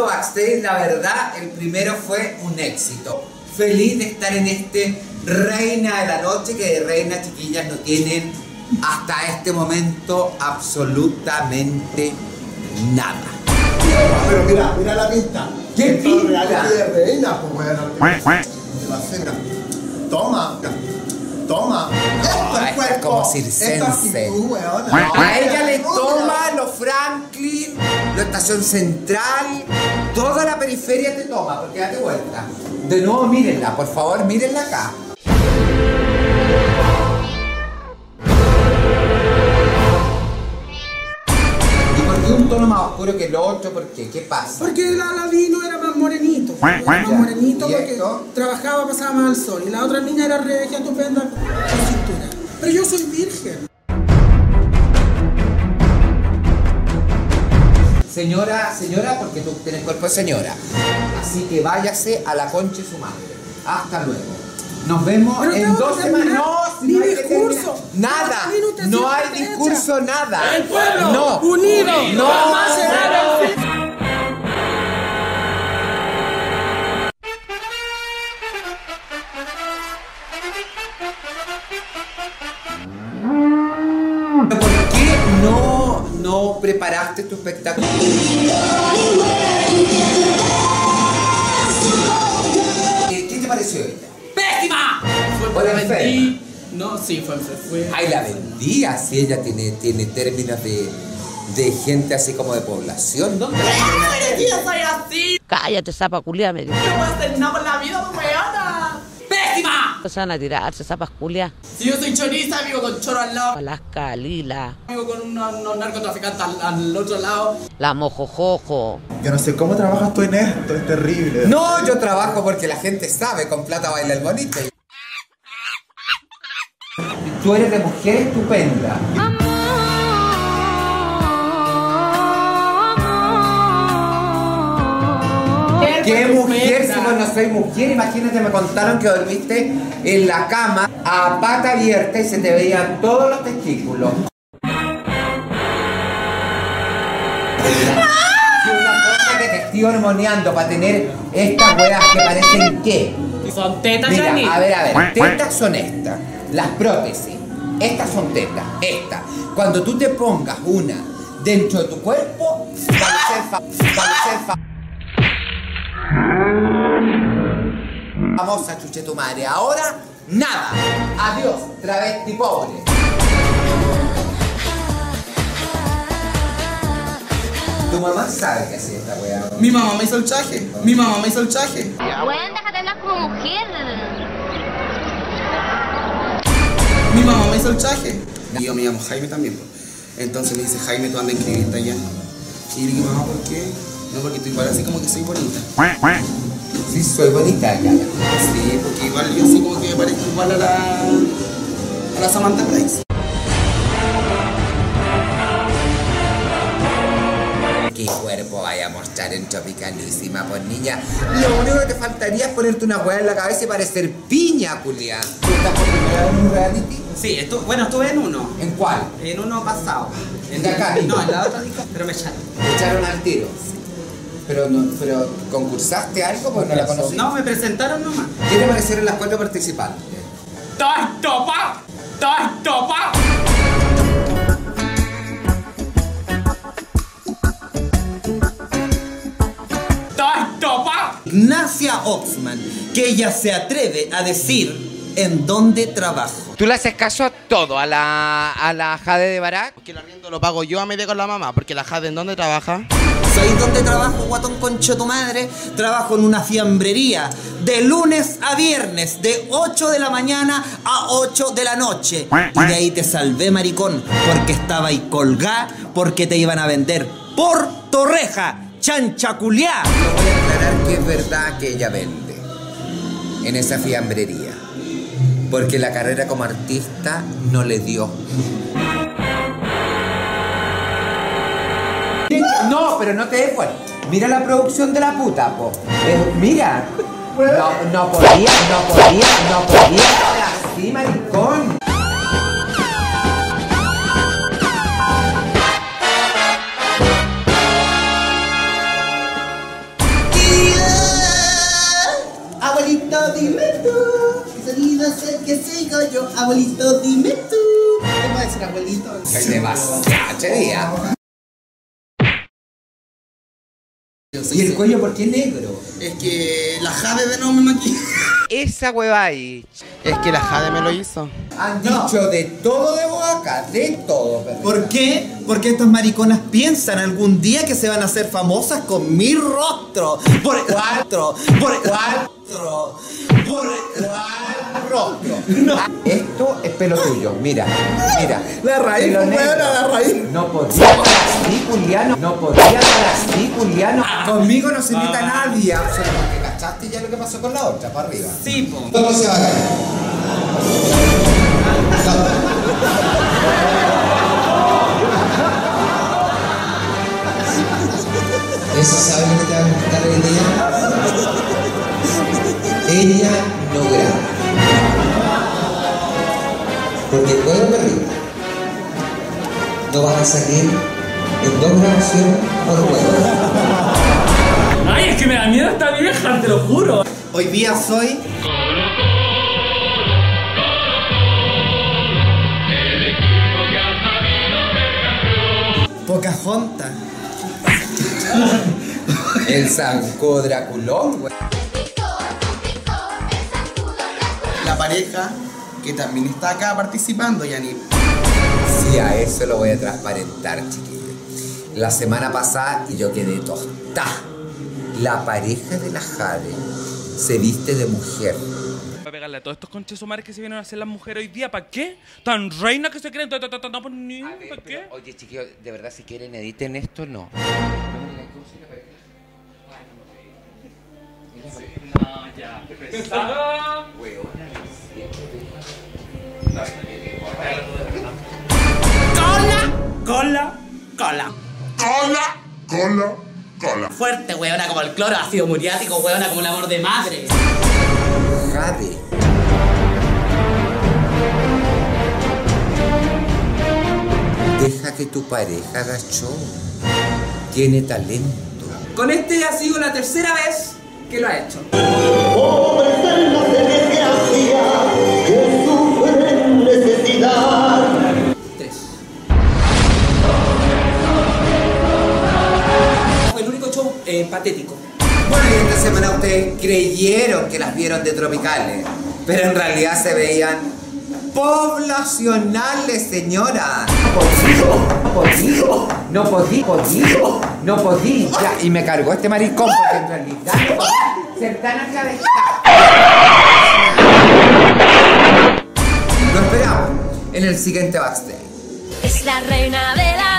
segundo backstage. La verdad, el primero fue un éxito. Feliz de estar en este Reina de la Noche, que de Reina Chiquillas no tienen hasta este momento absolutamente nada. Pero mira, mira la pinta. ¿Qué reality de reina, pues bueno. De la cena. Toma, toma. Esto es cuerpo. como circense. Actitud. A ella le toma los Franklin, la estación central, toda la periferia te toma, porque date vuelta. De nuevo, mírenla, por favor, mírenla acá. Oscuro que el otro? ¿Por qué? ¿Qué pasa? Porque la Ladino era más morenito. Era más Ya. morenito ¿Y porque esto? trabajaba, pasaba más al sol. Y la otra niña era regia, estupenda, con cintura. Pero yo soy virgen. Señora, señora, porque tú tienes cuerpo de señora. Así que váyase a la concha de su madre. Hasta luego. Nos vemos Pero en dos semanas. No, si no hay discurso. Nada. No hay discurso, nada. El pueblo no. unido No. Espectáculo? Eh, ¿Qué te pareció ella? ¡Pésima! Fue la vendí. No, sí, fue, fue, fue. Ay, la vendía, si ella tiene, tiene términos de, de gente así como de población. ¿Dónde la ¡Pero yo soy así! Cállate, zapa culia, me dijo. No puedo hacer nada por la. Van a tirarse, zapas culia. Si yo soy choriza, vivo con choro al lado. Alaska, lila, Vivo con unos, unos narcotraficantes al, al otro lado. la mojojojo. Yo no sé cómo trabajas tú en esto, es terrible. No, yo trabajo porque la gente sabe, con plata baila el bonito. Tú eres de mujer estupenda. ¿Qué mujer si vos no soy mujer? Imagínate, me contaron que dormiste en la cama a pata abierta y se te veían todos los testículos. Y una cosa que te estoy hormoneando para tener estas weas que parecen qué. Son tetas, Mira, a ver, a ver, tetas son estas, las prótesis. Estas son tetas, estas. Cuando tú te pongas una dentro de tu cuerpo, va a ser, fa- va a chuche tu madre. Ahora, nada. Adiós, travesti pobre. Tu mamá sabe que hacía esta wea. Mi mamá me hizo el chaje. Mi mamá me hizo el chaje. Bueno, déjate hablar como mujer. Mi mamá me hizo el chaje. Y yo me llamo Jaime también. pues. Entonces me dice, Jaime, tú andas a inscribirte allá. Y le dije, mamá, ¿por qué? No, porque tú igual así como que soy bonita. Sí, soy bonita ya. Sí, porque igual yo así como que me parezco igual a la... a la Samantha Price. ¿Qué cuerpo vaya a mostrar en Tropicalísima, pues niña? Lo único que te faltaría es ponerte una hueá en la cabeza y parecer piña, culia. ¿Tú estás por primera vez en un reality? Sí, estu- bueno, estuve en uno. ¿En cuál? En uno pasado. ¿En de acá? No, en la otra disco, pero me echaron. Te echaron al tiro. Pero, no, pero ¿concursaste algo? Pues no la conocí. No, me presentaron nomás. ¿Qué te parecieron las cuatro participantes? ¡Estoy topa! ¡Estoy topa! ¡Estoy topa! Ignacia Oxman, que ella se atreve a decir en dónde trabajo. ¿Tú le haces caso a todo? ¿A la, a la Jade de Barak? Porque el arriendo lo pago yo a media con la mamá, porque la Jade en dónde trabaja. ¿Sabéis dónde trabajo, guatón concho tu madre? Trabajo en una fiambrería de lunes a viernes, de 8 de la mañana a 8 de la noche. Y de ahí te salvé, maricón, porque estaba ahí colgá, porque te iban a vender por torreja, chancha culiá. Voy a aclarar que es verdad que ella vende en esa fiambrería. Porque la carrera como artista no le dio. No, pero no te des cuenta. Mira la producción de la puta, po. Eh, mira. No, no podía, no podía, no podía. ti, maricón. Abuelito, dime tú. ¿Qué sonido es el que sigo yo? Abuelito, dime tú. ¿Qué va a decir abuelito? Soy demasiado, che día. ¿Y el cuello por qué negro? Es que la Jade de no me maquilla. Esa hueva ahí. Es que la Jade me lo hizo. Han dicho de todo de vos acá, de todo. perrita. ¿Por qué? Porque estas mariconas piensan algún día que se van a hacer famosas con mi rostro. Por cuatro. Por cuatro. Por cuatro. rostro. Es pelo tuyo, mira, mira. La raíz, Pelo negro. weona, la raíz. No podía así, Juliano. No podía así, Juliano. Conmigo no se invita nadie. Solo porque cachaste ya lo que pasó con la otra, para arriba. Sí, po. ¿Cómo se va a caer? ¿Eso sabe lo que te va a contar hoy día? Ella no graba. No vas a salir en dos grabaciones por juego. Ay, es que me da miedo esta vieja, te lo juro. Hoy día soy. Pocahontas. El zanco Draculón, güey. La pareja que también está acá participando, Yani. Sí, a eso lo voy a transparentar, chiquillos. La semana pasada y yo quedé tostada. La pareja de la Jade se viste de mujer. Para pegarle a todos estos conches sumares que se vienen a hacer las mujeres hoy día, ¿para qué? Tan reina que se creen, pues, ni- ¿para qué? Oye, chiquillos, de verdad, si quieren, editen esto, no. No, ya. Pesada. Cola, cola, cola. Cola, cola, cola. Fuerte, weona, como el cloro ácido muriático, weona, como el amor de madre. Jade. Deja que tu pareja haga show. Tiene talento. Con este ha sido la tercera vez que lo ha hecho. Tres. Eh, patético. Bueno, y esta semana ustedes creyeron que las vieron de tropicales, pero en realidad se veían poblacionales, señora. No podí, no podí, podí, no podí. Ya, y me cargó este maricón porque en realidad no podí ser tan. Lo esperamos en el siguiente backstage. Es la reina de la